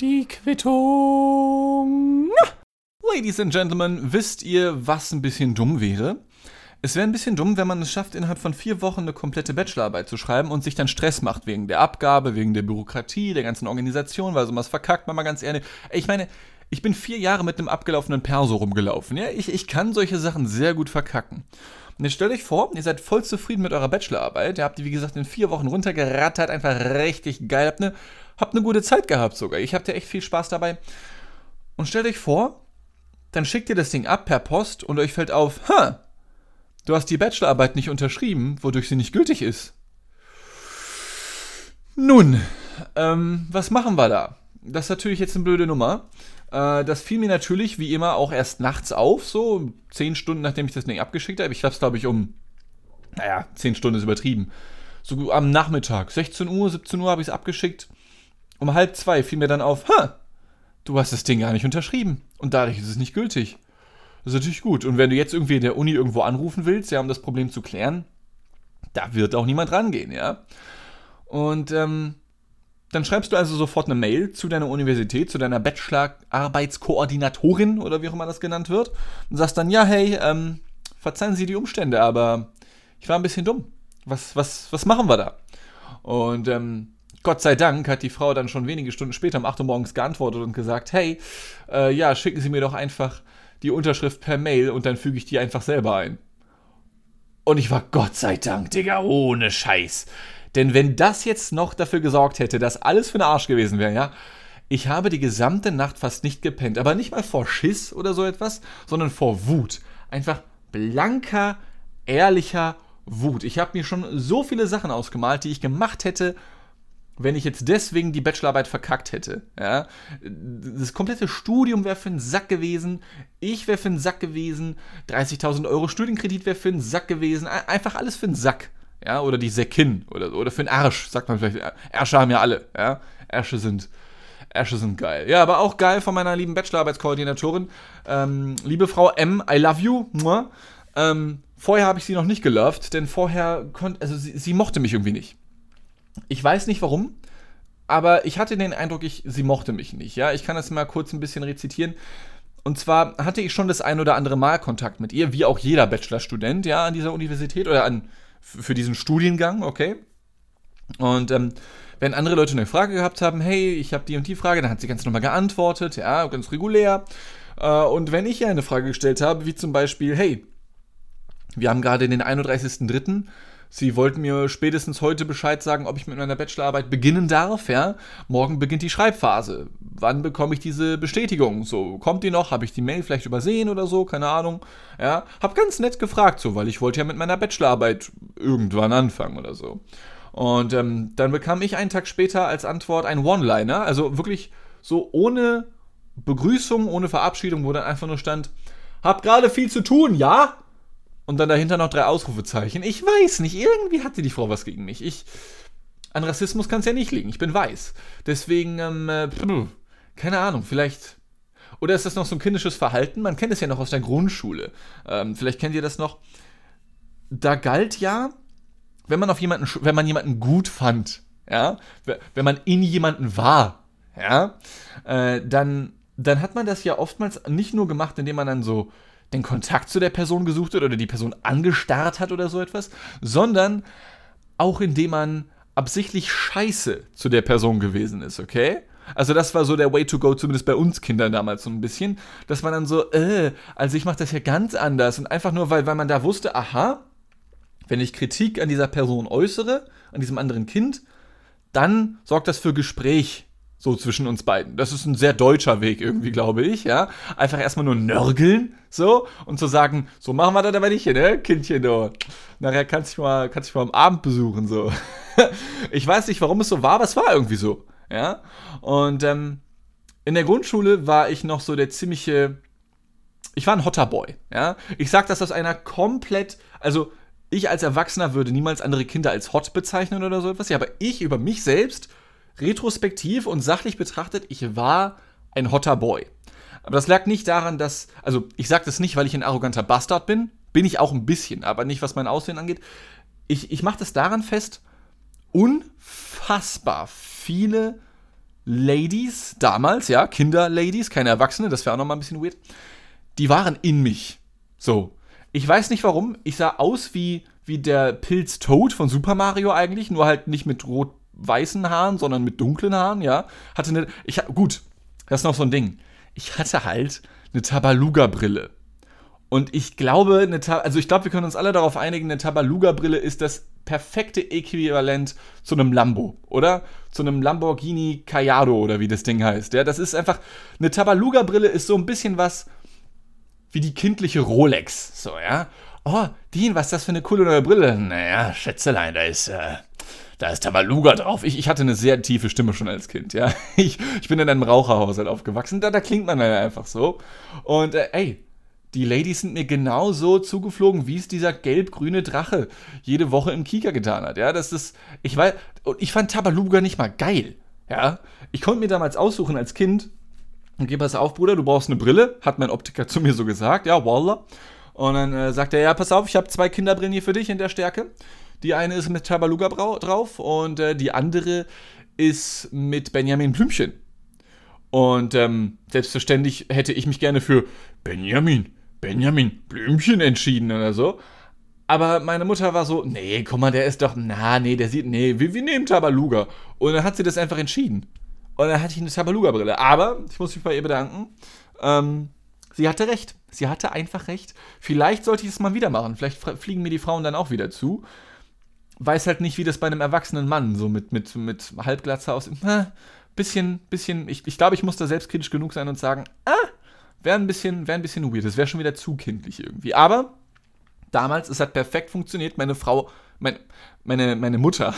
Die Quittung. Ladies and Gentlemen, wisst ihr, was ein bisschen dumm wäre? Es wäre ein bisschen dumm, wenn man es schafft, innerhalb von vier Wochen eine komplette Bachelorarbeit zu schreiben und sich dann Stress macht wegen der Abgabe, wegen der Bürokratie, der ganzen Organisation, weil sowas verkackt man mal ganz ehrlich. Ich meine, ich bin vier Jahre mit einem abgelaufenen Perso rumgelaufen. Ja, ich, ich kann solche Sachen sehr gut verkacken. Und jetzt stellt euch vor, ihr seid voll zufrieden mit eurer Bachelorarbeit. Ihr habt die, wie gesagt, in vier Wochen runtergerattert, einfach richtig geil. Habt eine, habt eine gute Zeit gehabt sogar. Ich habt ja echt viel Spaß dabei. Und stellt euch vor, dann schickt ihr das Ding ab per Post und euch fällt auf, ha, du hast die Bachelorarbeit nicht unterschrieben, wodurch sie nicht gültig ist. Nun, ähm, was machen wir da? Das ist natürlich jetzt eine blöde Nummer. Äh, das fiel mir natürlich, wie immer, auch erst nachts auf, so zehn Stunden nachdem ich das Ding abgeschickt habe. Ich habe es, glaube ich, um, naja, zehn Stunden ist übertrieben. So am Nachmittag, 16 Uhr, 17 Uhr habe ich es abgeschickt. Um halb zwei fiel mir dann auf, ha, du hast das Ding gar nicht unterschrieben. Und dadurch ist es nicht gültig. Das ist natürlich gut. Und wenn du jetzt irgendwie in der Uni irgendwo anrufen willst, ja, um das Problem zu klären, da wird auch niemand rangehen, ja. Und ähm, dann schreibst du also sofort eine Mail zu deiner Universität, zu deiner Bachelor-Arbeitskoordinatorin oder wie auch immer das genannt wird und sagst dann, ja, hey, ähm, verzeihen Sie die Umstände, aber ich war ein bisschen dumm. Was, was, was machen wir da? Und ähm, Gott sei Dank hat die Frau dann schon wenige Stunden später um 8 Uhr morgens geantwortet und gesagt, hey, äh, ja, schicken Sie mir doch einfach die Unterschrift per Mail und dann füge ich die einfach selber ein. Und ich war Gott sei Dank, Digga, ohne Scheiß denn wenn das jetzt noch dafür gesorgt hätte, dass alles für den Arsch gewesen wäre, ja, ich habe die gesamte Nacht fast nicht gepennt. Aber nicht mal vor Schiss oder so etwas, sondern vor Wut. Einfach blanker, ehrlicher Wut. Ich habe mir schon so viele Sachen ausgemalt, die ich gemacht hätte, wenn ich jetzt deswegen die Bachelorarbeit verkackt hätte. Ja? Das komplette Studium wäre für einen Sack gewesen, ich wäre für einen Sack gewesen, 30.000 Euro Studienkredit wäre für einen Sack gewesen, einfach alles für einen Sack ja, oder die Säckin oder, oder für den Arsch, sagt man vielleicht. Ärsche haben ja alle, ja. Ärsche sind, Ärsche sind geil. Ja, aber auch geil von meiner lieben Bachelorarbeitskoordinatorin. Ähm, liebe Frau M, I love you. Ähm, vorher habe ich sie noch nicht geloved, denn vorher konnte, also sie, sie, mochte mich irgendwie nicht. Ich weiß nicht warum, aber ich hatte den Eindruck, ich, sie mochte mich nicht. Ja, ich kann das mal kurz ein bisschen rezitieren. Und zwar hatte ich schon das ein oder andere Mal Kontakt mit ihr, wie auch jeder Bachelorstudent, ja, an dieser Universität oder an für diesen Studiengang, okay? Und ähm, wenn andere Leute eine Frage gehabt haben, hey, ich habe die und die Frage, dann hat sie ganz normal geantwortet, ja, ganz regulär. Äh, und wenn ich ihr eine Frage gestellt habe, wie zum Beispiel, hey, wir haben gerade den 31.03., Sie wollten mir spätestens heute Bescheid sagen, ob ich mit meiner Bachelorarbeit beginnen darf, ja. Morgen beginnt die Schreibphase. Wann bekomme ich diese Bestätigung? So, kommt die noch? Habe ich die Mail vielleicht übersehen oder so? Keine Ahnung. Ja, hab ganz nett gefragt, so, weil ich wollte ja mit meiner Bachelorarbeit irgendwann anfangen oder so. Und ähm, dann bekam ich einen Tag später als Antwort ein One-Liner, also wirklich so ohne Begrüßung, ohne Verabschiedung, wo dann einfach nur stand, hab gerade viel zu tun, ja? und dann dahinter noch drei Ausrufezeichen. Ich weiß nicht, irgendwie hatte die Frau was gegen mich. Ich, an Rassismus kann es ja nicht liegen. Ich bin weiß. Deswegen, ähm, äh, keine Ahnung, vielleicht. Oder ist das noch so ein kindisches Verhalten? Man kennt es ja noch aus der Grundschule. Ähm, vielleicht kennt ihr das noch. Da galt ja, wenn man auf jemanden, wenn man jemanden gut fand, ja, wenn man in jemanden war, ja, äh, dann, dann hat man das ja oftmals nicht nur gemacht, indem man dann so den Kontakt zu der Person gesucht hat oder die Person angestarrt hat oder so etwas, sondern auch indem man absichtlich scheiße zu der Person gewesen ist, okay? Also das war so der Way to go, zumindest bei uns Kindern damals so ein bisschen, dass man dann so, äh, also ich mache das ja ganz anders und einfach nur, weil, weil man da wusste, aha, wenn ich Kritik an dieser Person äußere, an diesem anderen Kind, dann sorgt das für Gespräch so zwischen uns beiden. Das ist ein sehr deutscher Weg irgendwie, glaube ich, ja. Einfach erstmal nur nörgeln, so, und zu sagen, so machen wir das aber nicht, ne, Kindchen, du. Nachher kannst du du mal am Abend besuchen, so. ich weiß nicht, warum es so war, aber es war irgendwie so, ja. Und, ähm, in der Grundschule war ich noch so der ziemliche, ich war ein hotter Boy, ja. Ich sag das aus einer komplett, also, ich als Erwachsener würde niemals andere Kinder als hot bezeichnen oder so etwas, ja, aber ich über mich selbst retrospektiv und sachlich betrachtet, ich war ein hotter Boy. Aber das lag nicht daran, dass, also ich sage das nicht, weil ich ein arroganter Bastard bin, bin ich auch ein bisschen, aber nicht, was mein Aussehen angeht. Ich, ich mache das daran fest, unfassbar viele Ladies damals, ja, Kinder-Ladies, keine Erwachsene, das wäre auch nochmal ein bisschen weird, die waren in mich. So. Ich weiß nicht warum, ich sah aus wie, wie der Pilz Toad von Super Mario eigentlich, nur halt nicht mit rot-weißen Haaren, sondern mit dunklen Haaren, ja. Hatte eine, ich, gut, das ist noch so ein Ding. Ich hatte halt eine Tabaluga-Brille. Und ich glaube, eine also ich glaube, wir können uns alle darauf einigen, eine Tabaluga-Brille ist das perfekte Äquivalent zu einem Lambo, oder? Zu einem Lamborghini Cayado oder wie das Ding heißt. Ja, das ist einfach, eine Tabaluga-Brille ist so ein bisschen was wie die kindliche Rolex. So, ja. Oh, Dean, was ist das für eine coole neue Brille? Naja, Schätzelein, da ist, äh, da ist Tabaluga drauf. Ich, ich hatte eine sehr tiefe Stimme schon als Kind, ja. Ich, ich bin in einem Raucherhaushalt aufgewachsen, da, da klingt man dann einfach so. Und, äh, ey, die Ladies sind mir genauso zugeflogen, wie es dieser gelb-grüne Drache jede Woche im Kika getan hat. Ja, das ist, ich weiß, und ich fand Tabaluga nicht mal geil. Ja, ich konnte mir damals aussuchen als Kind, okay, pass auf, Bruder, du brauchst eine Brille, hat mein Optiker zu mir so gesagt, ja, Wallah. Und dann äh, sagt er, ja, pass auf, ich habe zwei Kinderbrillen hier für dich in der Stärke. Die eine ist mit Tabaluga drauf und äh, die andere ist mit Benjamin Blümchen. Und ähm, selbstverständlich hätte ich mich gerne für Benjamin Benjamin Blümchen entschieden oder so. Aber meine Mutter war so, nee, guck mal, der ist doch, na, nee, der sieht, nee, wir, wir nehmen Tabaluga. Und dann hat sie das einfach entschieden. Und dann hatte ich eine Tabaluga-Brille. Aber, ich muss mich bei ihr bedanken, ähm, sie hatte recht. Sie hatte einfach recht. Vielleicht sollte ich es mal wieder machen. Vielleicht fliegen mir die Frauen dann auch wieder zu. Weiß halt nicht, wie das bei einem erwachsenen Mann so mit, mit, mit Halbglatze aussieht. bisschen, bisschen, ich, ich glaube, ich muss da selbstkritisch genug sein und sagen, ah, Wäre ein bisschen, ein bisschen weird. Das wäre schon wieder zu kindlich irgendwie. Aber damals, es hat perfekt funktioniert. Meine Frau, mein, meine, meine Mutter,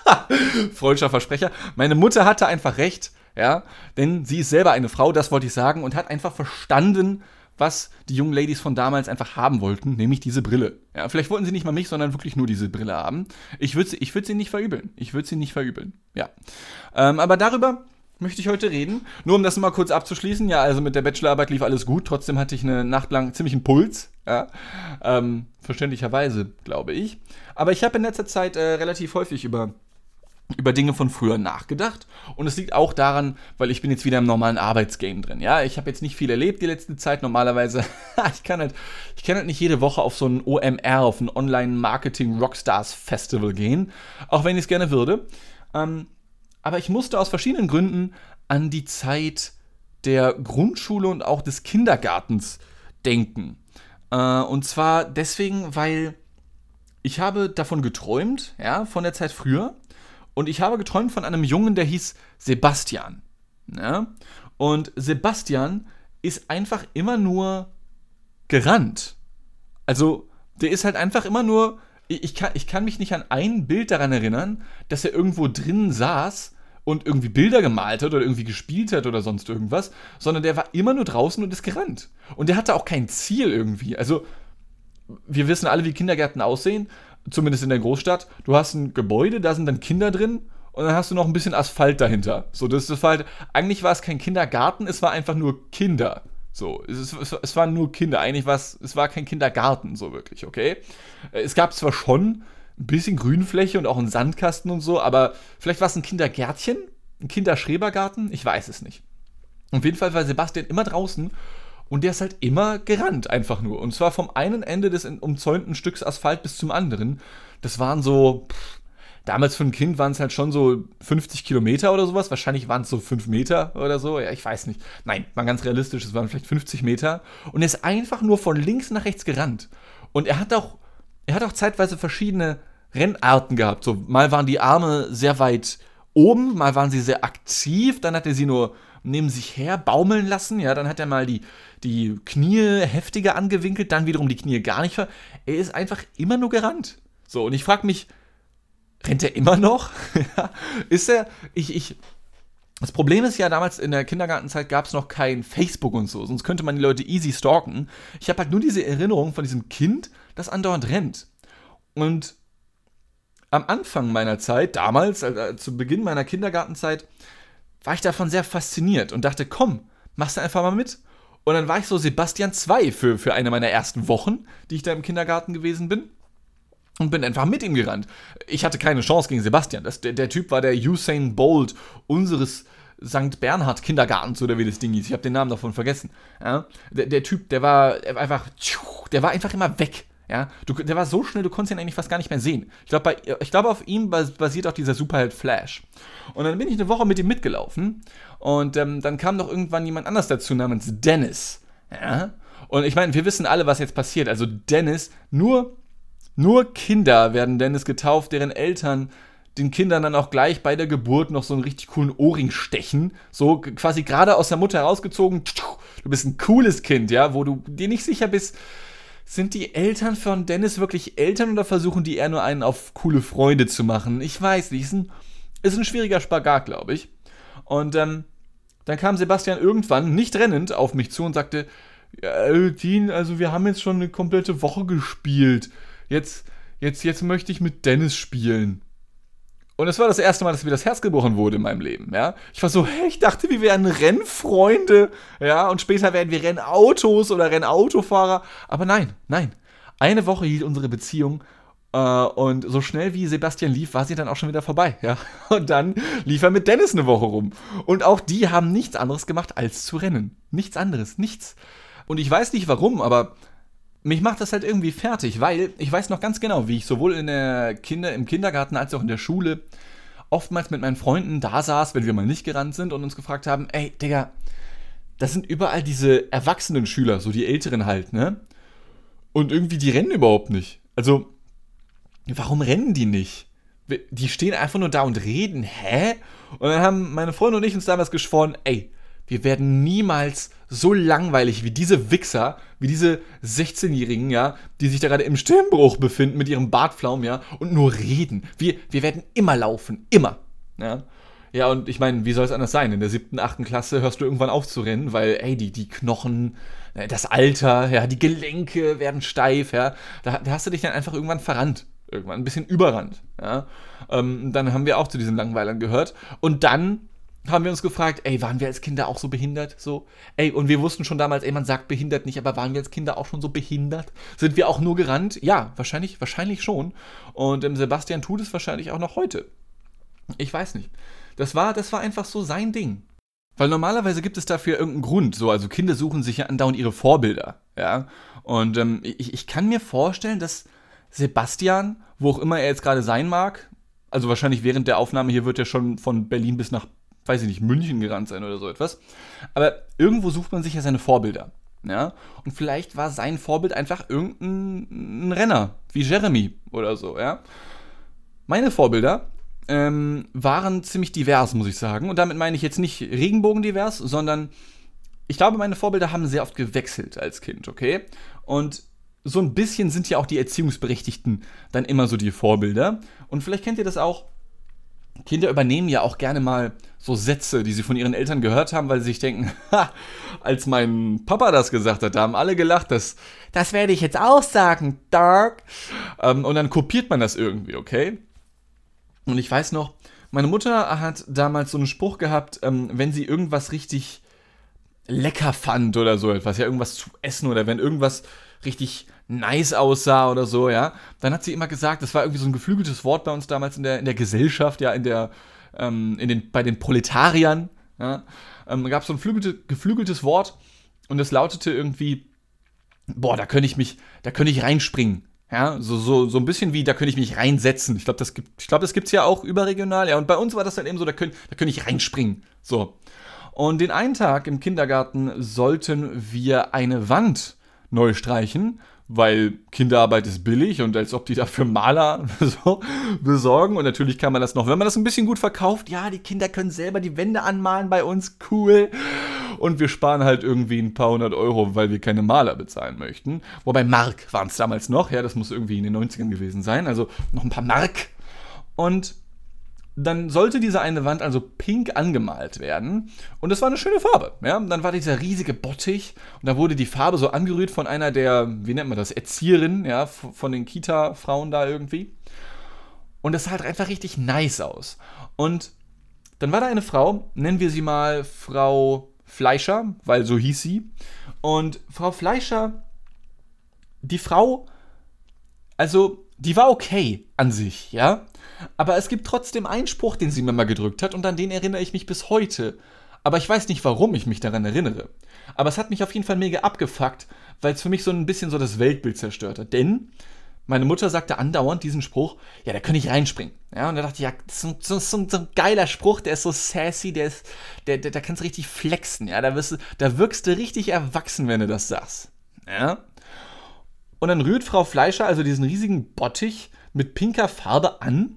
freudscher Versprecher, meine Mutter hatte einfach recht, ja, denn sie ist selber eine Frau, das wollte ich sagen, und hat einfach verstanden, was die jungen Ladies von damals einfach haben wollten, nämlich diese Brille. Ja, vielleicht wollten sie nicht mal mich, sondern wirklich nur diese Brille haben. Ich würde sie, würd sie nicht verübeln. Ich würde sie nicht verübeln. Ja. Ähm, aber darüber möchte ich heute reden. Nur um das mal kurz abzuschließen. Ja, also mit der Bachelorarbeit lief alles gut. Trotzdem hatte ich eine Nacht lang ziemlich einen Puls. Ja, ähm, verständlicherweise, glaube ich. Aber ich habe in letzter Zeit äh, relativ häufig über über Dinge von früher nachgedacht und es liegt auch daran, weil ich bin jetzt wieder im normalen Arbeitsgame drin. Ja, ich habe jetzt nicht viel erlebt die letzte Zeit. Normalerweise, ich kann halt, ich kann halt nicht jede Woche auf so ein OMR, auf ein Online Marketing Rockstars Festival gehen, auch wenn ich es gerne würde. Ähm, aber ich musste aus verschiedenen Gründen an die Zeit der Grundschule und auch des Kindergartens denken. Äh, und zwar deswegen, weil ich habe davon geträumt, ja, von der Zeit früher. Und ich habe geträumt von einem Jungen, der hieß Sebastian. Ja? Und Sebastian ist einfach immer nur gerannt. Also, der ist halt einfach immer nur. Ich kann, ich kann mich nicht an ein Bild daran erinnern, dass er irgendwo drin saß und irgendwie Bilder gemalt hat oder irgendwie gespielt hat oder sonst irgendwas, sondern der war immer nur draußen und ist gerannt. Und der hatte auch kein Ziel irgendwie. Also, wir wissen alle, wie Kindergärten aussehen, zumindest in der Großstadt. Du hast ein Gebäude, da sind dann Kinder drin und dann hast du noch ein bisschen Asphalt dahinter. So, das, war halt, eigentlich war es kein Kindergarten, es war einfach nur Kinder. So, es, es, es waren nur Kinder. Eigentlich war es, es war kein Kindergarten, so wirklich, okay? Es gab zwar schon ein bisschen Grünfläche und auch ein Sandkasten und so, aber vielleicht war es ein Kindergärtchen, ein Kinderschrebergarten, ich weiß es nicht. Auf jeden Fall war Sebastian immer draußen und der ist halt immer gerannt, einfach nur. Und zwar vom einen Ende des umzäunten Stücks Asphalt bis zum anderen. Das waren so, pff, damals für ein Kind waren es halt schon so 50 Kilometer oder sowas. Wahrscheinlich waren es so 5 Meter oder so. Ja, ich weiß nicht. Nein, mal ganz realistisch, es waren vielleicht 50 Meter. Und er ist einfach nur von links nach rechts gerannt. Und er hat auch er hat auch zeitweise verschiedene Rennarten gehabt. So, mal waren die Arme sehr weit oben, mal waren sie sehr aktiv, dann hat er sie nur neben sich her baumeln lassen, ja, dann hat er mal die, die Knie heftiger angewinkelt, dann wiederum die Knie gar nicht. Er ist einfach immer nur gerannt. So, und ich frage mich, rennt er immer noch? ist er, ich, ich, das Problem ist ja, damals in der Kindergartenzeit gab es noch kein Facebook und so, sonst könnte man die Leute easy stalken. Ich habe halt nur diese Erinnerung von diesem Kind, das andauernd rennt. Und am Anfang meiner Zeit, damals, äh, zu Beginn meiner Kindergartenzeit, war ich davon sehr fasziniert und dachte, komm, machst du einfach mal mit. Und dann war ich so Sebastian 2 für, für eine meiner ersten Wochen, die ich da im Kindergarten gewesen bin. und bin einfach mit ihm gerannt. Ich hatte keine Chance gegen Sebastian. Das, der, der Typ war der Usain Bolt unseres St. Bernhard Kindergartens oder wie das Ding hieß. Ich habe den Namen davon vergessen. Ja? Der, der, Typ, der war einfach, der war einfach immer weg. Ja, du, der war so schnell, du konntest ihn eigentlich fast gar nicht mehr sehen. Ich glaube, glaub, auf ihm basiert auch dieser Superheld Flash. Und dann bin ich eine Woche mit ihm mitgelaufen und ähm, dann kam noch irgendwann jemand anders dazu namens Dennis. Ja, und ich meine, wir wissen alle, was jetzt passiert. Also Dennis, nur, nur Kinder werden Dennis getauft, deren Eltern den Kindern dann auch gleich bei der Geburt noch so einen richtig coolen Ohrring stechen. So quasi gerade aus der Mutter herausgezogen. Du bist ein cooles Kind, ja, wo du dir nicht sicher bist, sind die Eltern von Dennis wirklich Eltern oder versuchen die eher nur einen auf coole Freunde zu machen? Ich weiß nicht. Ist ein, ist ein schwieriger Spagat, glaube ich. Und ähm, dann kam Sebastian irgendwann, nicht rennend, auf mich zu und sagte: ja, Dean, also wir haben jetzt schon eine komplette Woche gespielt. Jetzt, jetzt, jetzt möchte ich mit Dennis spielen. Und es war das erste Mal, dass mir das Herz gebrochen wurde in meinem Leben, ja. Ich war so, hey, ich dachte, wir wären Rennfreunde, ja, und später werden wir Rennautos oder Rennautofahrer. Aber nein, nein. Eine Woche hielt unsere Beziehung äh, und so schnell wie Sebastian lief, war sie dann auch schon wieder vorbei, ja. Und dann lief er mit Dennis eine Woche rum. Und auch die haben nichts anderes gemacht, als zu rennen. Nichts anderes, nichts. Und ich weiß nicht warum, aber mich macht das halt irgendwie fertig, weil ich weiß noch ganz genau, wie ich sowohl in der Kinder, im Kindergarten als auch in der Schule oftmals mit meinen Freunden da saß, wenn wir mal nicht gerannt sind und uns gefragt haben, ey, Digga, das sind überall diese erwachsenen Schüler, so die Älteren halt, ne? Und irgendwie, die rennen überhaupt nicht. Also, warum rennen die nicht? Die stehen einfach nur da und reden, hä? Und dann haben meine Freunde und ich uns damals geschworen, ey, wir werden niemals so langweilig wie diese Wichser, wie diese 16-Jährigen, ja, die sich da gerade im Stimmbruch befinden mit ihrem Bartflaum, ja, und nur reden. Wir, wir werden immer laufen, immer, ja. Ja, und ich meine, wie soll es anders sein? In der siebten, achten Klasse hörst du irgendwann auf zu rennen, weil, ey, die, die Knochen, äh, das Alter, ja, die Gelenke werden steif, ja. Da, da hast du dich dann einfach irgendwann verrannt. Irgendwann ein bisschen überrannt, ja. Ähm, dann haben wir auch zu diesen Langweilern gehört. Und dann haben wir uns gefragt, ey, waren wir als Kinder auch so behindert? So, ey, und wir wussten schon damals, ey, man sagt behindert nicht, aber waren wir als Kinder auch schon so behindert? Sind wir auch nur gerannt? Ja, wahrscheinlich, wahrscheinlich schon. Und ähm, Sebastian tut es wahrscheinlich auch noch heute. Ich weiß nicht. Das war, das war einfach so sein Ding. Weil normalerweise gibt es dafür irgendeinen Grund. So, also Kinder suchen sich ja andauernd ihre Vorbilder. Ja. Und ähm, ich, ich kann mir vorstellen, dass Sebastian, wo auch immer er jetzt gerade sein mag, also wahrscheinlich während der Aufnahme hier wird er schon von Berlin bis nach weiß ich nicht, München gerannt sein oder so etwas. Aber irgendwo sucht man sich ja seine Vorbilder. Ja? Und vielleicht war sein Vorbild einfach irgendein Renner, wie Jeremy oder so, ja. Meine Vorbilder ähm, waren ziemlich divers, muss ich sagen. Und damit meine ich jetzt nicht regenbogendivers, sondern ich glaube, meine Vorbilder haben sehr oft gewechselt als Kind, okay? Und so ein bisschen sind ja auch die Erziehungsberechtigten dann immer so die Vorbilder. Und vielleicht kennt ihr das auch. Kinder übernehmen ja auch gerne mal so Sätze, die sie von ihren Eltern gehört haben, weil sie sich denken, ha, als mein Papa das gesagt hat, da haben alle gelacht, das, das werde ich jetzt auch sagen, Dark. Ähm, und dann kopiert man das irgendwie, okay? Und ich weiß noch, meine Mutter hat damals so einen Spruch gehabt, ähm, wenn sie irgendwas richtig lecker fand oder so etwas, ja, irgendwas zu essen oder wenn irgendwas richtig nice aussah oder so, ja, dann hat sie immer gesagt, das war irgendwie so ein geflügeltes Wort bei uns damals in der, in der Gesellschaft, ja, in der, ähm, in den, bei den Proletariern, ja, ähm, gab es so ein geflügelte, geflügeltes Wort und es lautete irgendwie, boah, da könnte ich mich, da könnte ich reinspringen. Ja, so, so, so ein bisschen wie, da könnte ich mich reinsetzen. Ich glaube, das gibt, ich glaube, das gibt's ja auch überregional. Ja, und bei uns war das dann eben so, da könnte, da könnte ich reinspringen. So. Und den einen Tag im Kindergarten sollten wir eine Wand neu streichen weil Kinderarbeit ist billig und als ob die dafür Maler so besorgen. Und natürlich kann man das noch, wenn man das ein bisschen gut verkauft, ja, die Kinder können selber die Wände anmalen bei uns, cool. Und wir sparen halt irgendwie ein paar hundert Euro, weil wir keine Maler bezahlen möchten. Wobei Mark waren es damals noch, ja, das muss irgendwie in den 90ern gewesen sein, also noch ein paar Mark. Und dann sollte diese eine Wand also pink angemalt werden. Und das war eine schöne Farbe. Ja? dann war dieser riesige Bottich und da wurde die Farbe so angerührt von einer der, wie nennt man das, Erzieherinnen, ja, von den Kita-Frauen da irgendwie. Und das sah halt einfach richtig nice aus. Und dann war da eine Frau, nennen wir sie mal Frau Fleischer, weil so hieß sie. Und Frau Fleischer, die Frau, also die war okay an sich, ja. Aber es gibt trotzdem einen Spruch, den sie mir mal gedrückt hat und an den erinnere ich mich bis heute. Aber ich weiß nicht, warum ich mich daran erinnere. Aber es hat mich auf jeden Fall mega abgefuckt, weil es für mich so ein bisschen so das Weltbild zerstört hat. Denn meine Mutter sagte andauernd diesen Spruch, ja, da könnte ich reinspringen. Ja, und da dachte ich, ja, ist so, so, so, ein geiler Spruch, der ist so sassy, der ist, der, der, da kannst du richtig flexen, ja, da, wirst da wirkst du richtig erwachsen, wenn du das sagst. Ja. Und dann rührt Frau Fleischer also diesen riesigen Bottich mit pinker Farbe an.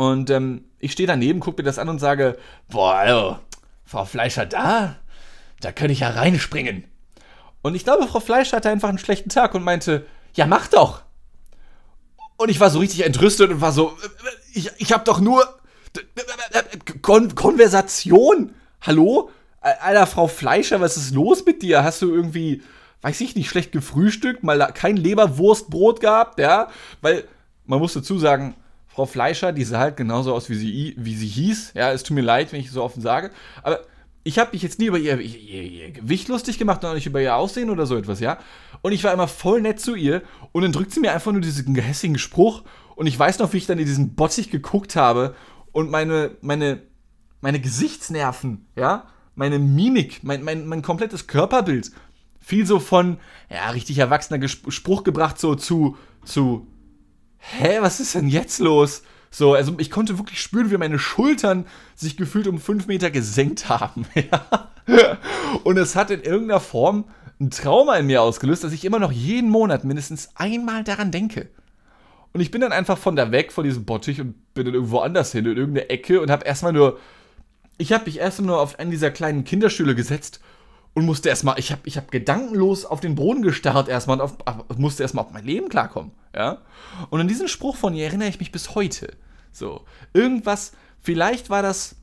Und ähm, ich stehe daneben, gucke mir das an und sage, boah, also, Frau Fleischer, da, da könnte ich ja reinspringen. Und ich glaube, Frau Fleischer hatte einfach einen schlechten Tag und meinte, ja, mach doch. Und ich war so richtig entrüstet und war so, ich, ich hab doch nur Kon Konversation. Hallo? Alter, Frau Fleischer, was ist los mit dir? Hast du irgendwie, weiß ich nicht, schlecht gefrühstückt, mal kein Leberwurstbrot gehabt, ja? Weil, man muss dazu sagen, Frau Fleischer, die sah halt genauso aus, wie sie, wie sie hieß. Ja, es tut mir leid, wenn ich so offen sage. Aber ich habe mich jetzt nie über ihr, ihr, ihr, Gewicht lustig gemacht, noch nicht über ihr Aussehen oder so etwas, ja. Und ich war immer voll nett zu ihr und dann drückt sie mir einfach nur diesen gehässigen Spruch und ich weiß noch, wie ich dann in diesen Bottich geguckt habe und meine, meine, meine Gesichtsnerven, ja, meine Mimik, mein, mein, mein komplettes Körperbild viel so von, ja, richtig erwachsener Spruch gebracht so zu, zu, hä, was ist denn jetzt los? So, also ich konnte wirklich spüren, wie meine Schultern sich gefühlt um fünf Meter gesenkt haben. Und es hat in irgendeiner Form ein Trauma in mir ausgelöst, dass ich immer noch jeden Monat mindestens einmal daran denke. Und ich bin dann einfach von da weg, von diesem Bottich und bin dann irgendwo anders hin, in irgendeine Ecke und habe erstmal nur. Ich habe mich erstmal nur auf einen dieser kleinen Kinderstühle gesetzt und musste erstmal, ich habe ich hab gedankenlos auf den Boden gestarrt erstmal und auf, musste erstmal auf mein Leben klarkommen, ja. Und an diesen Spruch von ihr erinnere ich mich bis heute. So, irgendwas, vielleicht war das,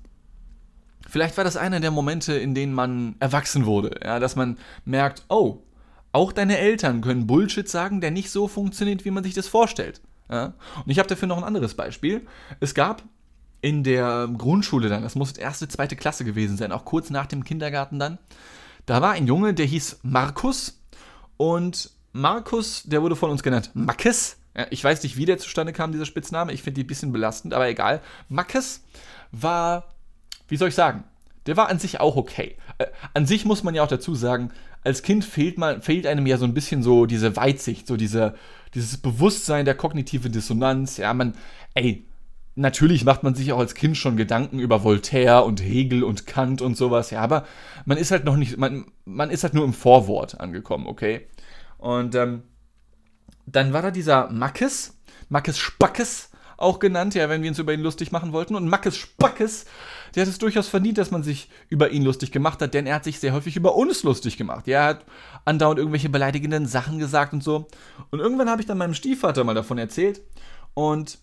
vielleicht war das einer der Momente, in denen man erwachsen wurde, ja, dass man merkt, oh, auch deine Eltern können Bullshit sagen, der nicht so funktioniert, wie man sich das vorstellt. Ja? Und ich habe dafür noch ein anderes Beispiel. Es gab in der Grundschule dann, das muss erste, zweite Klasse gewesen sein, auch kurz nach dem Kindergarten dann, da war ein Junge, der hieß Markus und Markus, der wurde von uns genannt Mackes. Ich weiß nicht, wie der zustande kam, dieser Spitzname. Ich finde die ein bisschen belastend, aber egal. Mackes war, wie soll ich sagen, der war an sich auch okay. Äh, an sich muss man ja auch dazu sagen, als Kind fehlt, man, fehlt einem ja so ein bisschen so diese Weitsicht, so diese, dieses Bewusstsein der kognitiven Dissonanz. Ja, man, ey, natürlich macht man sich auch als Kind schon Gedanken über Voltaire und Hegel und Kant und sowas, ja, aber man ist halt noch nicht, man, man ist halt nur im Vorwort angekommen, okay? Und ähm, dann war da dieser Mackes, Mackes Spackes auch genannt, ja, wenn wir uns über ihn lustig machen wollten. Und Mackes Spackes, der hat es durchaus verdient, dass man sich über ihn lustig gemacht hat, denn er hat sich sehr häufig über uns lustig gemacht. Ja, er hat andauernd irgendwelche beleidigenden Sachen gesagt und so. Und irgendwann habe ich dann meinem Stiefvater mal davon erzählt und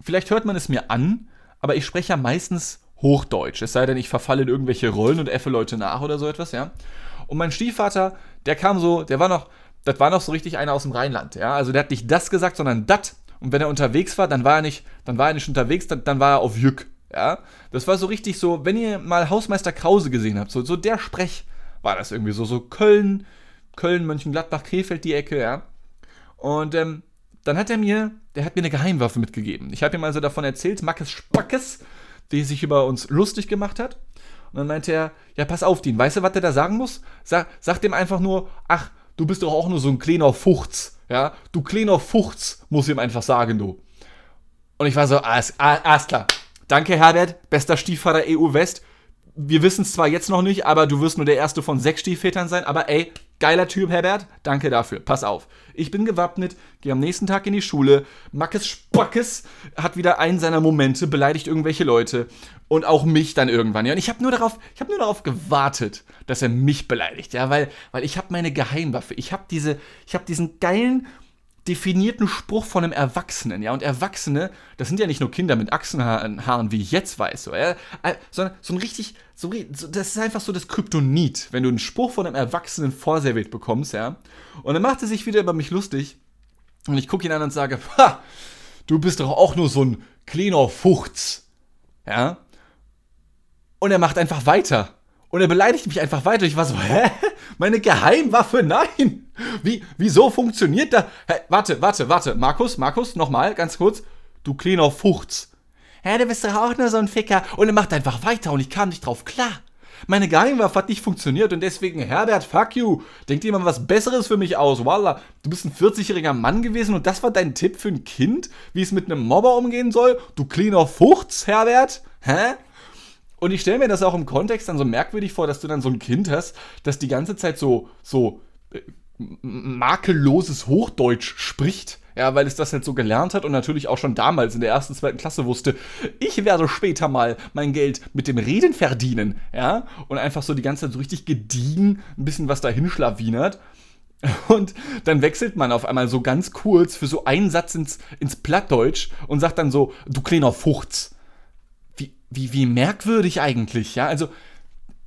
vielleicht hört man es mir an, aber ich spreche ja meistens Hochdeutsch. Es sei denn, ich verfalle in irgendwelche Rollen und effe Leute nach oder so etwas, ja. Und mein Stiefvater, der kam so, der war noch, das war noch so richtig einer aus dem Rheinland, ja. Also der hat nicht das gesagt, sondern dat. Und wenn er unterwegs war, dann war er nicht, dann war er nicht unterwegs, dann, dann war er auf Jück, ja. Das war so richtig so, wenn ihr mal Hausmeister Krause gesehen habt, so, so der Sprech war das irgendwie so, so Köln, Köln, Mönchengladbach, Krefeld, die Ecke, ja. Und ähm, dann hat er mir, der hat mir eine Geheimwaffe mitgegeben. Ich habe ihm also davon erzählt, Mackes Spackes, der sich über uns lustig gemacht hat. Und dann meinte er, ja, pass auf, Dean, weißt du, was der da sagen muss? Sag, sag dem einfach nur, ach, du bist doch auch nur so ein kleiner Fuchs. Ja, du kleiner Fuchs, muss ihm einfach sagen, du. Und ich war so, alles, alles klar. Danke, Herbert, bester Stiefvater EU West. Wir wissen es zwar jetzt noch nicht, aber du wirst nur der erste von sechs Stiefvätern sein. Aber ey, Geiler Typ, Herbert. Danke dafür. Pass auf. Ich bin gewappnet, gehe am nächsten Tag in die Schule. Mackes Spackes hat wieder einen seiner Momente, beleidigt irgendwelche Leute und auch mich dann irgendwann. Ja, und ich habe nur darauf, ich habe nur darauf gewartet, dass er mich beleidigt, ja, weil, weil ich habe meine Geheimwaffe. Ich habe diese, ich habe diesen geilen definierten Spruch von einem Erwachsenen, ja. Und Erwachsene, das sind ja nicht nur Kinder mit Achsenhaaren, wie ich jetzt weiß, so, ja? Äh, sondern so ein richtig, so, das ist einfach so das Kryptonit, wenn du einen Spruch von einem Erwachsenen vorserviert bekommst, ja. Und dann macht er sich wieder über mich lustig und ich gucke ihn an und sage, ha, du bist doch auch nur so ein kleiner Fuchs, ja. Und er macht einfach weiter. Und er beleidigt mich einfach weiter. Ich war so, hä? Meine Geheimwaffe? Nein! Wie, wieso funktioniert das? Hey, warte, warte, warte. Markus, Markus, nochmal, ganz kurz. Du kleiner Fuchs. Hä, du bist doch auch nur so ein Ficker. Und er macht einfach weiter und ich kam nicht drauf klar. Meine Geheimwaffe hat nicht funktioniert und deswegen, Herbert, fuck you. Denk dir mal was Besseres für mich aus. Wallah, du bist ein 40-jähriger Mann gewesen und das war dein Tipp für ein Kind, wie es mit einem Mobber umgehen soll? Du kleiner Fuchs, Herbert? Hä? Und ich stelle mir das auch im Kontext dann so merkwürdig vor, dass du dann so ein Kind hast, das die ganze Zeit so, so äh, makelloses Hochdeutsch spricht. Ja, weil es das halt so gelernt hat und natürlich auch schon damals in der ersten, zweiten Klasse wusste, ich werde später mal mein Geld mit dem Reden verdienen. Ja, und einfach so die ganze Zeit so richtig gediegen ein bisschen was dahin schlawinert. Und dann wechselt man auf einmal so ganz kurz für so einen Satz ins, ins Plattdeutsch und sagt dann so, du kleiner Fuchs. Wie, wie, merkwürdig eigentlich, ja? Also,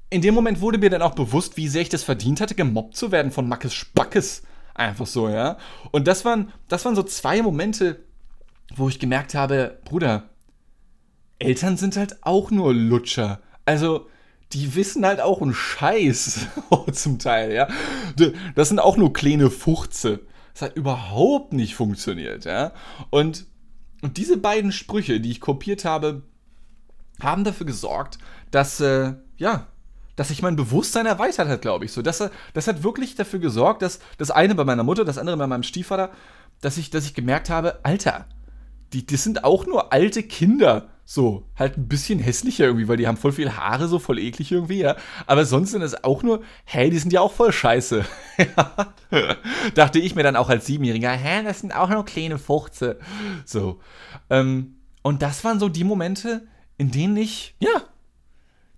in dem Moment wurde mir dann auch bewusst, wie sehr ich das verdient hatte, gemobbt zu werden von Mackes Spackes. Einfach so, ja. Und das waren, das waren so zwei Momente, wo ich gemerkt habe, Bruder, Eltern sind halt auch nur Lutscher. Also, die wissen halt auch einen Scheiß, zum Teil, ja. Das sind auch nur kleine Fuchze. Das hat überhaupt nicht funktioniert, ja. Und, und diese beiden Sprüche, die ich kopiert habe, haben dafür gesorgt, dass, äh, ja, dass sich mein Bewusstsein erweitert hat, glaube ich. So, das, das hat wirklich dafür gesorgt, dass das eine bei meiner Mutter, das andere bei meinem Stiefvater, dass ich, dass ich gemerkt habe, Alter, die, das sind auch nur alte Kinder. So, halt ein bisschen hässlicher irgendwie, weil die haben voll viel Haare, so voll eklig irgendwie, ja. Aber sonst sind es auch nur, hey, die sind ja auch voll scheiße. Dachte ich mir dann auch als Siebenjähriger, hä, das sind auch nur kleine Fuchze. So. Ähm, und das waren so die Momente, in denen ich, ja,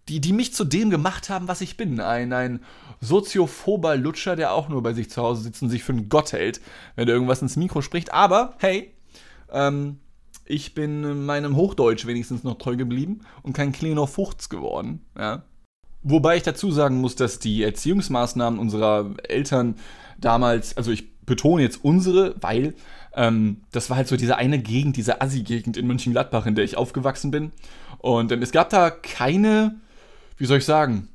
die, die mich zu dem gemacht haben, was ich bin. Ein, ein soziophober Lutscher, der auch nur bei sich zu Hause sitzt und sich für einen Gott hält, wenn er irgendwas ins Mikro spricht. Aber, hey, ähm, ich bin meinem Hochdeutsch wenigstens noch treu geblieben und kein kleiner Fuchs geworden. Ja. Wobei ich dazu sagen muss, dass die Erziehungsmaßnahmen unserer Eltern damals, also ich betone jetzt unsere, weil ähm, das war halt so diese eine Gegend, diese Assi-Gegend in Mönchengladbach, in der ich aufgewachsen bin. Und ähm, es gab da keine wie soll ich sagen?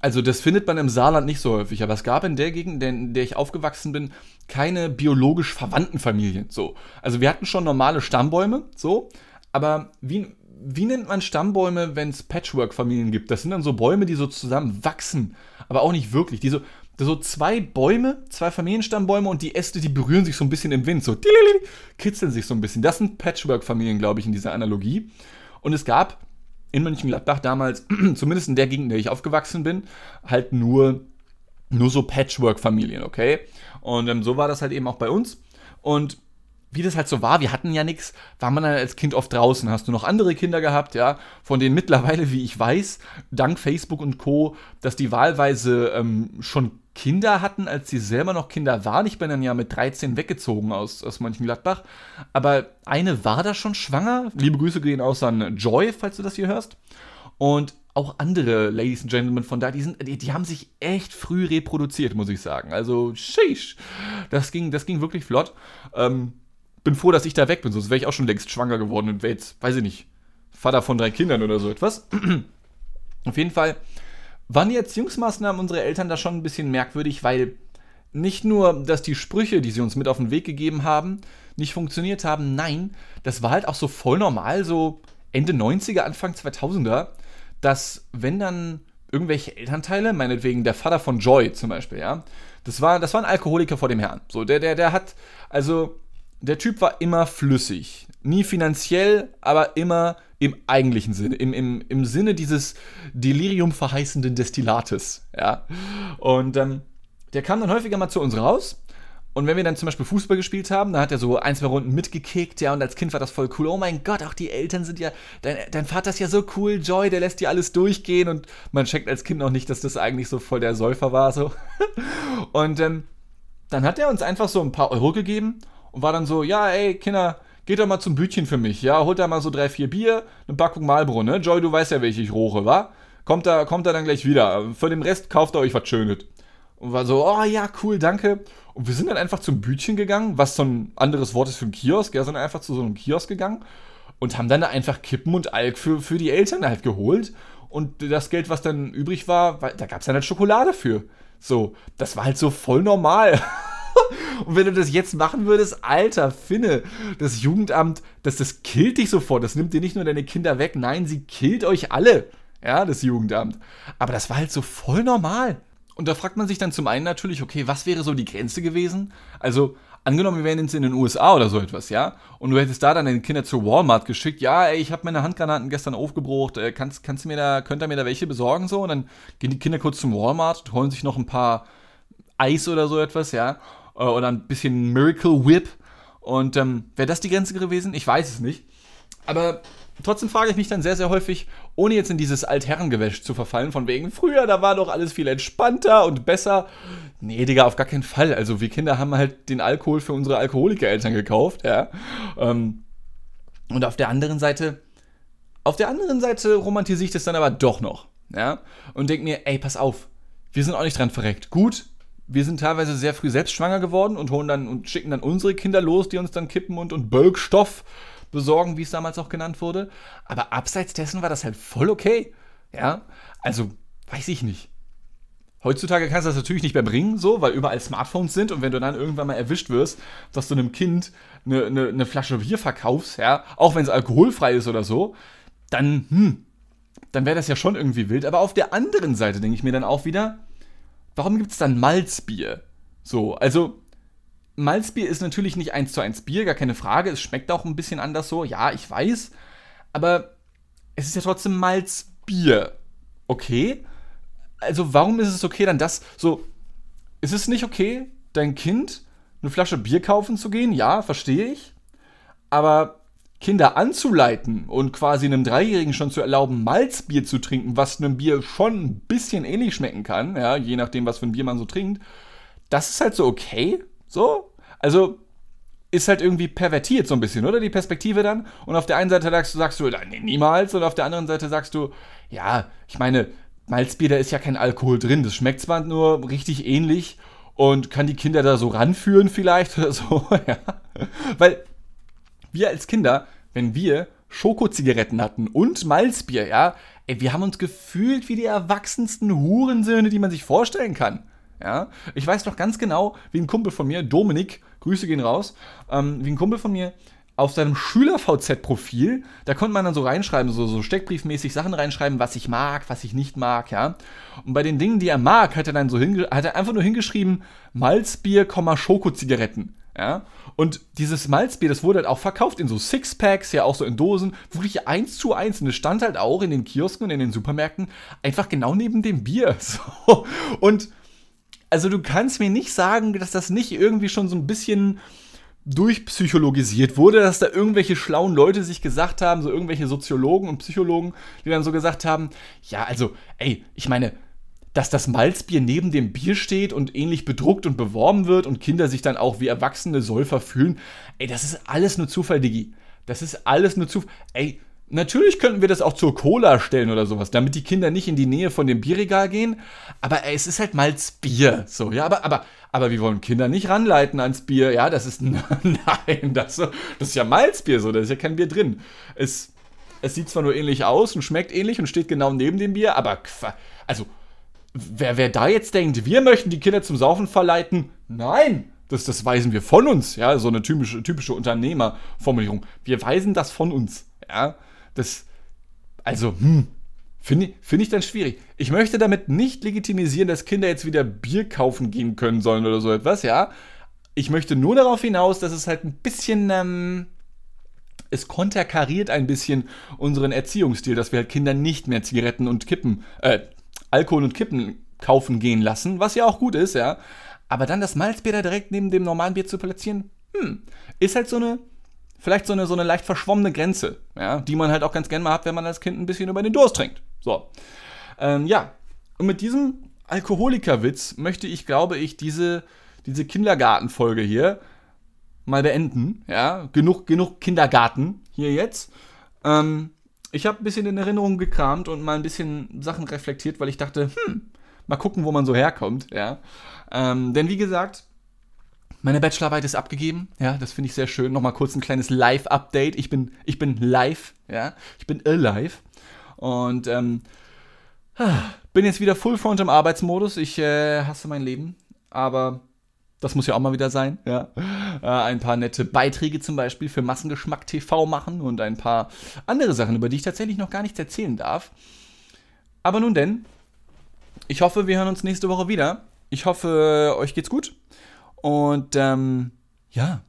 Also das findet man im Saarland nicht so häufig, aber es gab in der Gegend, in der ich aufgewachsen bin, keine biologisch verwandten Familien. So. Also wir hatten schon normale Stammbäume, so, aber wie, wie nennt man Stammbäume, wenn es Patchwork-Familien gibt? Das sind dann so Bäume, die so zusammen wachsen, aber auch nicht wirklich. Die so, so zwei Bäume, zwei Familienstammbäume und die Äste, die berühren sich so ein bisschen im Wind, so kitzeln sich so ein bisschen. Das sind Patchwork-Familien, glaube ich, in dieser Analogie. Und es gab in Mönchengladbach damals, zumindest in der Gegend, in der ich aufgewachsen bin, halt nur, nur so Patchwork-Familien, okay? Und ähm, so war das halt eben auch bei uns. Und wie das halt so war, wir hatten ja nichts, war man dann als Kind oft draußen. Hast du noch andere Kinder gehabt, ja, von denen mittlerweile, wie ich weiß, dank Facebook und Co., dass die wahlweise ähm, schon Kinder hatten, als sie selber noch Kinder waren. Ich bin dann ja mit 13 weggezogen aus, aus Mönchengladbach. Aber eine war da schon schwanger. Liebe Grüße gehen aus an Joy, falls du das hier hörst. Und auch andere Ladies and Gentlemen von da, die, sind, die, die haben sich echt früh reproduziert, muss ich sagen. Also, sheesh. Das ging, das ging wirklich flott. Ähm, bin froh, dass ich da weg bin, sonst wäre ich auch schon längst schwanger geworden und wäre jetzt, weiß ich nicht, Vater von drei Kindern oder so etwas. Auf jeden Fall waren die Erziehungsmaßnahmen unserer Eltern da schon ein bisschen merkwürdig, weil nicht nur, dass die Sprüche, die sie uns mit auf den Weg gegeben haben, nicht funktioniert haben, nein, das war halt auch so voll normal, so Ende 90er, Anfang 2000er, dass wenn dann irgendwelche Elternteile, meinetwegen der Vater von Joy zum Beispiel, ja, das war, das war ein Alkoholiker vor dem Herrn. So, der, der, der hat, also, der Typ war immer flüssig. Nie finanziell, aber immer im eigentlichen Sinne, im, im, im Sinne dieses Delirium verheißenden Destillates. Ja. Und ähm, der kam dann häufiger mal zu uns raus. Und wenn wir dann zum Beispiel Fußball gespielt haben, dann hat er so ein, zwei Runden mitgekickt, ja, und als Kind war das voll cool. Oh mein Gott, auch die Eltern sind ja, dein, dein Vater ist ja so cool, Joy, der lässt dir alles durchgehen und man checkt als Kind noch nicht, dass das eigentlich so voll der Säufer war, so. Und ähm, dann hat er uns einfach so ein paar Euro gegeben und war dann so, ja, ey, Kinder, geht doch mal zum Bütchen für mich, ja, holt da mal so drei, vier Bier, eine Packung Marlboro, ne? Joy, du weißt ja, welche ich roche, wa? Kommt da, kommt da dann gleich wieder. Für den Rest kauft ihr euch was Schönes. Und war so, oh ja, cool, danke. Und wir sind dann einfach zum Bütchen gegangen, was so ein anderes Wort ist für ein Kiosk, ja, sind einfach zu so einem Kiosk gegangen und haben dann da einfach Kippen und Alk für, für die Eltern halt geholt. Und das Geld, was dann übrig war, da gab es dann halt Schokolade für. So, das war halt so voll normal. Und wenn du das jetzt machen würdest, alter Finne, das Jugendamt, das, das killt dich sofort. Das nimmt dir nicht nur deine Kinder weg, nein, sie killt euch alle. Ja, das Jugendamt. Aber das war halt so voll normal. Und da fragt man sich dann zum einen natürlich, okay, was wäre so die Grenze gewesen? Also, angenommen, wir wären jetzt in den USA oder so etwas, ja? Und du hättest da dann deine Kinder zu Walmart geschickt, ja, ey, ich habe meine Handgranaten gestern aufgebrochen, äh, kannst, kannst du mir da, könnt ihr mir da welche besorgen so? Und dann gehen die Kinder kurz zum Walmart und holen sich noch ein paar Eis oder so etwas, ja? Äh, oder ein bisschen Miracle Whip. Und ähm, wäre das die Grenze gewesen? Ich weiß es nicht. Aber trotzdem frage ich mich dann sehr, sehr häufig, ohne jetzt in dieses Altherrengewäsch zu verfallen, von wegen, früher, da war doch alles viel entspannter und besser. Nee, Digga, auf gar keinen Fall. Also wir Kinder haben halt den Alkohol für unsere Alkoholikereltern gekauft, ja. Ähm, und auf der anderen Seite, auf der anderen Seite romantisiere ich das dann aber doch noch, ja. Und denke mir, ey, pass auf, wir sind auch nicht dran verreckt. Gut, wir sind teilweise sehr früh selbst schwanger geworden und holen dann und schicken dann unsere Kinder los, die uns dann kippen und, und Bölkstoff besorgen, wie es damals auch genannt wurde. Aber abseits dessen war das halt voll okay. Ja, also weiß ich nicht. Heutzutage kannst du das natürlich nicht mehr bringen, so, weil überall Smartphones sind und wenn du dann irgendwann mal erwischt wirst, dass du einem Kind eine, eine, eine Flasche Bier verkaufst, ja, auch wenn es alkoholfrei ist oder so, dann, hm, dann wäre das ja schon irgendwie wild. Aber auf der anderen Seite denke ich mir dann auch wieder, warum gibt es dann Malzbier? So, also Malzbier ist natürlich nicht eins zu eins Bier, gar keine Frage. Es schmeckt auch ein bisschen anders so, ja, ich weiß. Aber es ist ja trotzdem Malzbier. Okay? Also, warum ist es okay, dann das so. Ist es nicht okay, dein Kind eine Flasche Bier kaufen zu gehen? Ja, verstehe ich. Aber Kinder anzuleiten und quasi einem Dreijährigen schon zu erlauben, Malzbier zu trinken, was einem Bier schon ein bisschen ähnlich schmecken kann, ja, je nachdem, was für ein Bier man so trinkt, das ist halt so okay. So? Also ist halt irgendwie pervertiert so ein bisschen, oder? Die Perspektive dann. Und auf der einen Seite sagst du, sagst du, nee, niemals. Und auf der anderen Seite sagst du, ja, ich meine, Malzbier, da ist ja kein Alkohol drin. Das schmeckt zwar nur richtig ähnlich und kann die Kinder da so ranführen vielleicht oder so, ja. Weil wir als Kinder, wenn wir Schokozigaretten hatten und Malzbier, ja, ey, wir haben uns gefühlt wie die erwachsensten Hurensöhne, die man sich vorstellen kann. Ja, ich weiß noch ganz genau, wie ein Kumpel von mir, Dominik, Grüße gehen raus, ähm, wie ein Kumpel von mir auf seinem Schüler-VZ-Profil, da konnte man dann so reinschreiben, so, so steckbriefmäßig Sachen reinschreiben, was ich mag, was ich nicht mag, ja. Und bei den Dingen, die er mag, hat er dann so hat er einfach nur hingeschrieben, Malzbier, Schokozigaretten. Ja? Und dieses Malzbier, das wurde halt auch verkauft in so Sixpacks, ja auch so in Dosen, wirklich eins zu eins. Und es stand halt auch in den Kiosken und in den Supermärkten einfach genau neben dem Bier. So. Und also du kannst mir nicht sagen, dass das nicht irgendwie schon so ein bisschen durchpsychologisiert wurde, dass da irgendwelche schlauen Leute sich gesagt haben, so irgendwelche Soziologen und Psychologen, die dann so gesagt haben, ja, also, ey, ich meine, dass das Malzbier neben dem Bier steht und ähnlich bedruckt und beworben wird und Kinder sich dann auch wie erwachsene Säufer fühlen, ey, das ist alles nur Zufall, Digi. Das ist alles nur Zufall. Ey, Natürlich könnten wir das auch zur Cola stellen oder sowas, damit die Kinder nicht in die Nähe von dem Bierregal gehen. Aber ey, es ist halt Malzbier. So, ja, aber, aber, aber wir wollen Kinder nicht ranleiten ans Bier. Ja, das ist. Nein, das, das ist ja Malzbier so, da ist ja kein Bier drin. Es, es sieht zwar nur ähnlich aus und schmeckt ähnlich und steht genau neben dem Bier, aber also, wer, wer da jetzt denkt, wir möchten die Kinder zum Saufen verleiten, nein, das, das weisen wir von uns. Ja, so eine typische, typische Unternehmerformulierung. Wir weisen das von uns. Ja. Das, also, hm, finde find ich dann schwierig. Ich möchte damit nicht legitimisieren, dass Kinder jetzt wieder Bier kaufen gehen können sollen oder so etwas, ja. Ich möchte nur darauf hinaus, dass es halt ein bisschen, ähm, es konterkariert ein bisschen unseren Erziehungsstil, dass wir halt Kinder nicht mehr Zigaretten und Kippen, äh, Alkohol und Kippen kaufen gehen lassen, was ja auch gut ist, ja. Aber dann das Malzbier da direkt neben dem normalen Bier zu platzieren, hm, ist halt so eine vielleicht so eine, so eine leicht verschwommene Grenze, ja, die man halt auch ganz gerne mal hat, wenn man als Kind ein bisschen über den Durst trinkt. So. Ähm, ja, und mit diesem Alkoholikerwitz möchte ich, glaube ich, diese, diese Kindergartenfolge hier mal beenden. Ja, genug, genug Kindergarten hier jetzt. Ähm, ich habe ein bisschen in Erinnerung gekramt und mal ein bisschen Sachen reflektiert, weil ich dachte, hm, mal gucken, wo man so herkommt. Ja, ähm, denn wie gesagt, meine Bachelorarbeit ist abgegeben. Ja, das finde ich sehr schön. Nochmal kurz ein kleines Live-Update. Ich bin, ich bin live. Ja, ich bin alive. Und ähm, bin jetzt wieder Full Front im Arbeitsmodus. Ich äh, hasse mein Leben, aber das muss ja auch mal wieder sein. Ja. Äh, ein paar nette Beiträge zum Beispiel für Massengeschmack TV machen und ein paar andere Sachen, über die ich tatsächlich noch gar nichts erzählen darf. Aber nun denn, ich hoffe, wir hören uns nächste Woche wieder. Ich hoffe, euch geht's gut. Und ähm, ja,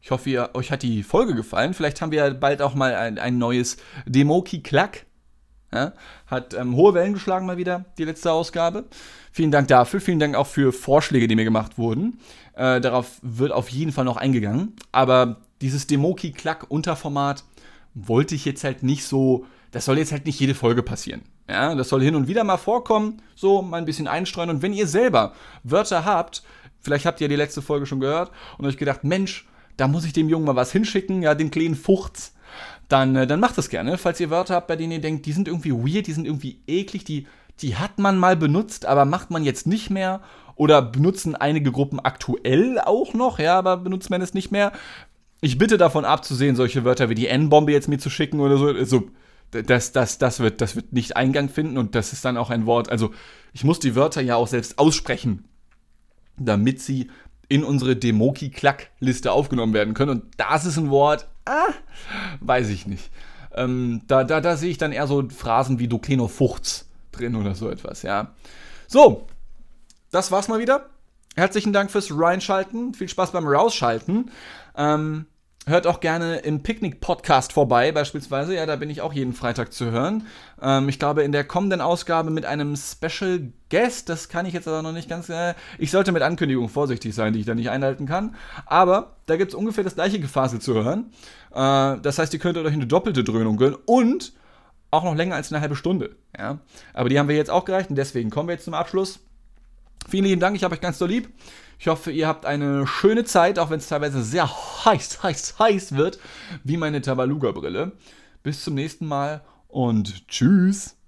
ich hoffe, ihr, euch hat die Folge gefallen. Vielleicht haben wir bald auch mal ein, ein neues Demoki-Klack. Ja, hat ähm, hohe Wellen geschlagen mal wieder, die letzte Ausgabe. Vielen Dank dafür. Vielen Dank auch für Vorschläge, die mir gemacht wurden. Äh, darauf wird auf jeden Fall noch eingegangen. Aber dieses Demoki-Klack-Unterformat wollte ich jetzt halt nicht so. Das soll jetzt halt nicht jede Folge passieren. Ja, das soll hin und wieder mal vorkommen, so mal ein bisschen einstreuen. Und wenn ihr selber Wörter habt, vielleicht habt ihr die letzte Folge schon gehört und euch gedacht, Mensch, da muss ich dem Jungen mal was hinschicken, ja, den kleinen Fuchs, dann, äh, dann macht das gerne. Falls ihr Wörter habt, bei denen ihr denkt, die sind irgendwie weird, die sind irgendwie eklig, die, die hat man mal benutzt, aber macht man jetzt nicht mehr. Oder benutzen einige Gruppen aktuell auch noch, ja, aber benutzt man es nicht mehr. Ich bitte davon abzusehen, solche Wörter wie die N-Bombe jetzt mir zu schicken oder so. Also, das, das, das, wird, das wird nicht Eingang finden und das ist dann auch ein Wort. Also, ich muss die Wörter ja auch selbst aussprechen, damit sie in unsere Demoki-Klack-Liste aufgenommen werden können. Und das ist ein Wort, ah, weiß ich nicht. Ähm, da, da, da sehe ich dann eher so Phrasen wie du kleiner Fuchs drin oder so etwas, ja. So, das war's mal wieder. Herzlichen Dank fürs Reinschalten. Viel Spaß beim Rausschalten. Ähm, Hört auch gerne im Picknick-Podcast vorbei, beispielsweise. Ja, da bin ich auch jeden Freitag zu hören. Ähm, ich glaube, in der kommenden Ausgabe mit einem Special Guest, das kann ich jetzt aber noch nicht ganz. Äh, ich sollte mit Ankündigungen vorsichtig sein, die ich da nicht einhalten kann. Aber da gibt es ungefähr das gleiche Gefasel zu hören. Äh, das heißt, ihr könntet euch eine doppelte Dröhnung gönnen und auch noch länger als eine halbe Stunde. Ja? Aber die haben wir jetzt auch gereicht und deswegen kommen wir jetzt zum Abschluss. Vielen lieben Dank, ich habe euch ganz so lieb. Ich hoffe, ihr habt eine schöne Zeit, auch wenn es teilweise sehr heiß, heiß, heiß wird, wie meine Tabaluga-Brille. Bis zum nächsten Mal und tschüss.